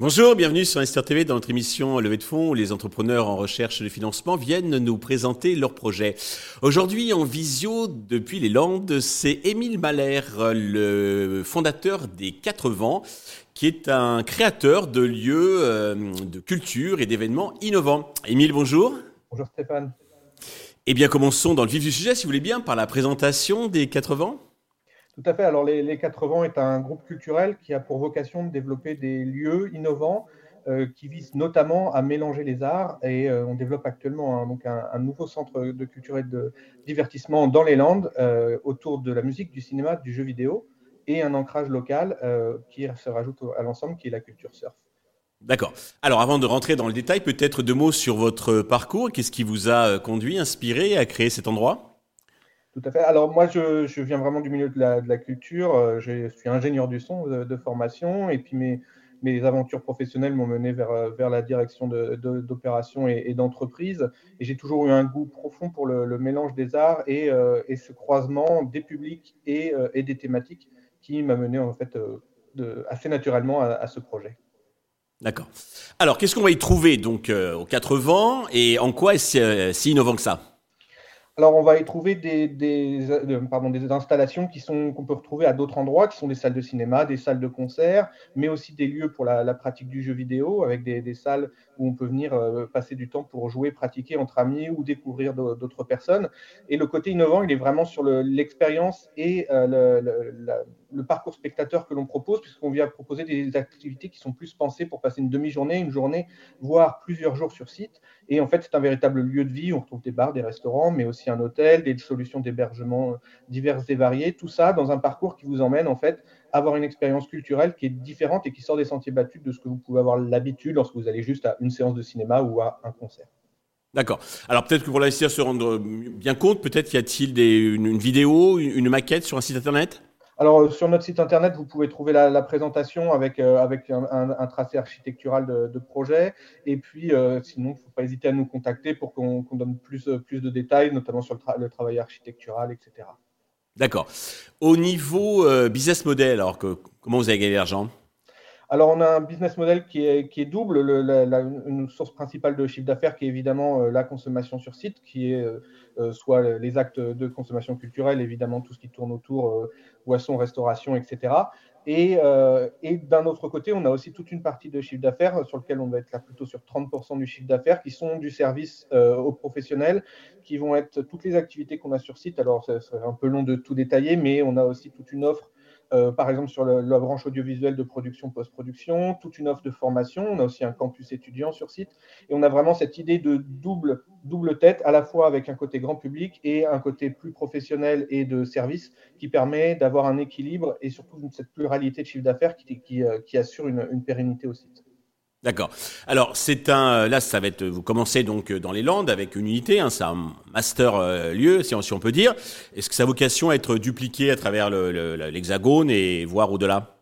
Bonjour, bienvenue sur Esther TV dans notre émission Levée de fonds où les entrepreneurs en recherche de financement viennent nous présenter leurs projets. Aujourd'hui en visio depuis les Landes, c'est Émile Malher, le fondateur des Quatre Vents, qui est un créateur de lieux euh, de culture et d'événements innovants. Émile, bonjour. Bonjour Stéphane. Eh bien, commençons dans le vif du sujet, si vous voulez bien, par la présentation des Quatre Vents. Tout à fait. Alors, les, les 80 est un groupe culturel qui a pour vocation de développer des lieux innovants euh, qui visent notamment à mélanger les arts. Et euh, on développe actuellement un, donc un, nouveau centre de culture et de divertissement dans les Landes euh, autour de la musique, du cinéma, du jeu vidéo et un ancrage local qui se rajoute à l'ensemble, qui est la culture surf. D'accord. Alors avant de rentrer dans le détail, peut-être deux mots sur votre parcours. Qu'est-ce qui vous a conduit, inspiré à créer cet endroit? Tout à fait. Alors moi, je, viens vraiment du milieu de la, culture. Euh, je suis ingénieur du son de, formation et puis mes, aventures professionnelles m'ont mené vers, euh, la direction d'opérations et, d'entreprises. Et j'ai toujours eu un goût profond pour le, mélange des arts et, euh, et, ce croisement des publics et, et des thématiques qui m'a mené en fait assez naturellement à, ce projet. D'accord. Alors, qu'est-ce qu'on va y trouver donc aux quatre vents et en quoi est-ce si innovant que ça? Alors, on va y trouver euh, des installations qui sont qu'on peut retrouver à d'autres endroits, qui sont des salles de cinéma, des salles de concert, mais aussi des lieux pour la, pratique du jeu vidéo, avec des, salles où on peut venir euh, passer du temps pour jouer, pratiquer entre amis ou découvrir d'autres personnes. Et le côté innovant, il est vraiment sur l'expérience et euh, le, le parcours spectateur que l'on propose, puisqu'on vient proposer des activités qui sont plus pensées pour passer une demi-journée, une journée, voire plusieurs jours sur site. Et en fait, c'est un véritable lieu de vie. On retrouve des bars, des restaurants, mais aussi un hôtel, des solutions d'hébergement diverses et variées. Tout ça dans un parcours qui vous emmène en fait à avoir une expérience culturelle qui est différente et qui sort des sentiers battus de ce que vous pouvez avoir l'habitude lorsque vous allez juste à une séance de cinéma ou à un concert. D'accord. Alors peut-être que pour l'investisseur se rendre bien compte, peut-être y a-t-il une, vidéo, une maquette sur un site internet? Alors, euh, sur notre site internet, vous pouvez trouver la, présentation avec, euh, avec un, tracé architectural de, projet. Et puis, euh, sinon, il ne faut pas hésiter à nous contacter pour qu'on donne plus, plus de détails, notamment sur le, travail architectural, etc. D'accord. Au niveau business model, alors que, comment vous avez gagné l'argent? Alors, on a un business model qui est, double. une source principale de chiffre d'affaires qui est évidemment la consommation sur site, qui est soit les actes de consommation culturelle, évidemment tout ce qui tourne autour, boissons, restauration, etc. Et, euh, et d'un autre côté, on a aussi toute une partie de chiffre d'affaires sur lequel on va être là plutôt sur 30% du chiffre d'affaires qui sont du service euh, aux professionnels, qui vont être toutes les activités qu'on a sur site. Alors, ce serait un peu long de tout détailler, mais on a aussi toute une offre euh, par exemple sur la branche audiovisuelle de production post-production, toute une offre de formation. On a aussi un campus étudiant sur site. Et on a vraiment cette idée de double, double tête, à la fois avec un côté grand public et un côté plus professionnel et de service, qui permet d'avoir un équilibre et surtout cette pluralité de chiffre d'affaires euh, qui, assure une, une pérennité au site. D'accord. Alors c'est un là ça va être vous commencez donc dans les Landes avec une unité, hein, c'est un master euh, lieu si on, peut dire. Est-ce que sa vocation à être dupliqué à travers l'hexagone et voire au-delà?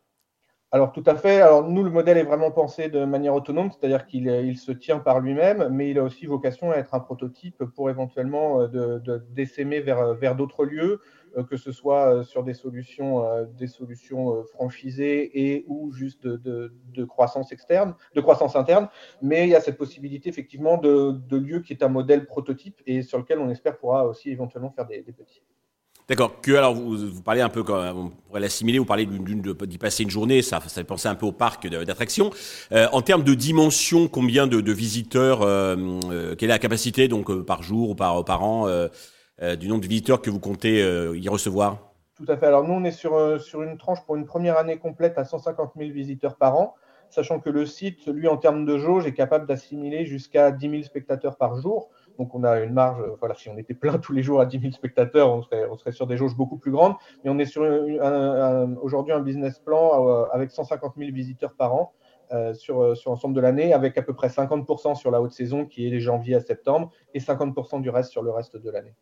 Alors tout à fait. Alors nous, le modèle est vraiment pensé de manière autonome, c'est-à-dire qu'il il se tient par lui-même, mais il a aussi vocation à être un prototype pour éventuellement euh, de, de décémer vers, d'autres lieux, euh, que ce soit euh, sur des solutions, solutions franchisées et ou juste de, croissance externe, de croissance interne. Mais il y a cette possibilité effectivement de, lieu qui est un modèle prototype et sur lequel on espère pourra aussi éventuellement faire des, petits. D'accord. Que alors vous, parlez un peu, on pourrait l'assimiler, vous parlez d'y passer une journée, ça, ça fait penser un peu au parc d'attractions. Euh, en termes de dimension, combien de, visiteurs, euh, euh, quelle est la capacité donc euh, par jour ou par, an euh, euh, du nombre de visiteurs que vous comptez y recevoir? Tout à fait. Alors nous, on est sur, sur une tranche pour une première année complète à 150 000 visiteurs par an, sachant que le site, lui, en termes de jauge, est capable d'assimiler jusqu'à 10 000 spectateurs par jour. Donc on a une marge, euh, voilà, si on était plein tous les jours à 10 000 spectateurs, on serait, on serait sur des jauges beaucoup plus grandes. Mais on est sur aujourd'hui un business plan euh, avec 150 000 visiteurs par an. Euh, sur, sur l'ensemble de l'année, avec à peu près 50% sur la haute saison qui est les janvier à septembre et 50% du reste sur le reste de l'année.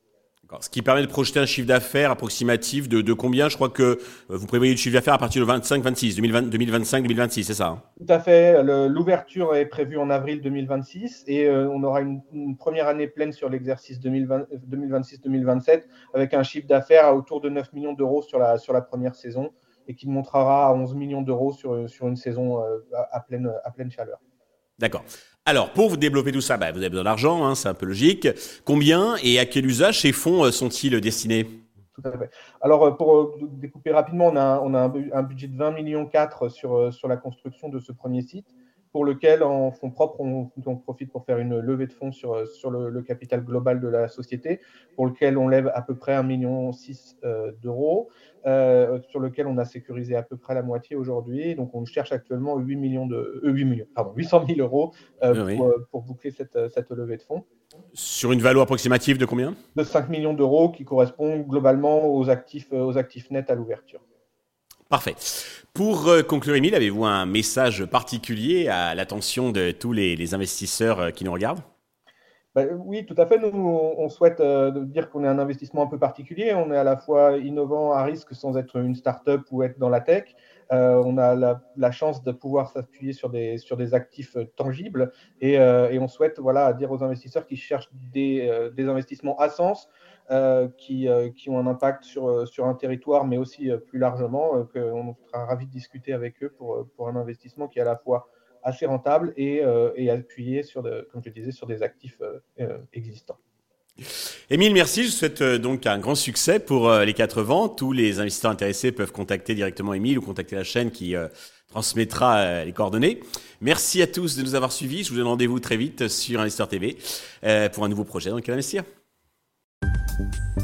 Ce qui permet de projeter un chiffre d'affaires approximatif de, de, Je crois que euh, vous prévoyez le chiffre d'affaires à partir de 25-26, 2025-2026, c'est ça hein? Tout à fait. L'ouverture est prévue en avril 2026 et euh, on aura une, première année pleine sur l'exercice 2026-2027 avec un chiffre d'affaires autour de 9 millions d'euros sur la, première saison et qui montera à 11 millions d'euros sur, une saison euh, à pleine chaleur. D'accord. Alors, pour vous développer tout ça, bah, vous avez besoin d'argent, hein, c'est un peu logique. Combien et à quel usage ces fonds euh, sont-ils destinés? Tout à fait. Alors, euh, pour euh, découper rapidement, on a, un, budget de 20 millions 4 sur, sur la construction de ce premier site pour lequel, en fonds propres, on, profite pour faire une levée de fonds sur, sur le, capital global de la société, pour lequel on lève à peu près 1,6 million euh, d'euros, euh, sur lequel on a sécurisé à peu près la moitié aujourd'hui. Donc, on cherche actuellement 8 millions de, 8 euh, millions, pardon, 800 000 euros pour, pour, boucler cette, cette levée de fonds. Sur une valeur approximative de combien? De 5 millions d'euros qui correspond globalement aux actifs, aux actifs nets à l'ouverture. Parfait. Pour euh, conclure, Emile, avez-vous un message particulier à l'attention de tous les, investisseurs euh, qui nous regardent? Ben, oui, tout à fait. Nous, on souhaite euh, dire qu'on est un investissement un peu particulier. On est à la fois innovant à risque sans être une start-up ou être dans la tech. on a la, chance de pouvoir s'appuyer sur des, actifs tangibles et, on souhaite voilà, dire aux investisseurs qui cherchent des, investissements à sens qui, euh, qui, ont un impact sur, euh, sur un territoire, mais aussi plus largement, qu'on sera ravi de discuter avec eux pour, pour un investissement qui est à la fois assez rentable et, et appuyé, sur comme je disais, sur des actifs existants. Émile, merci. Je souhaite donc un grand succès pour les quatre vents. Tous les investisseurs intéressés peuvent contacter directement Émile ou contacter la chaîne qui transmettra les coordonnées. Merci à tous de nous avoir suivis. Je vous donne rendez-vous très vite sur Investor TV pour un nouveau projet dans lequel investir. Thank you.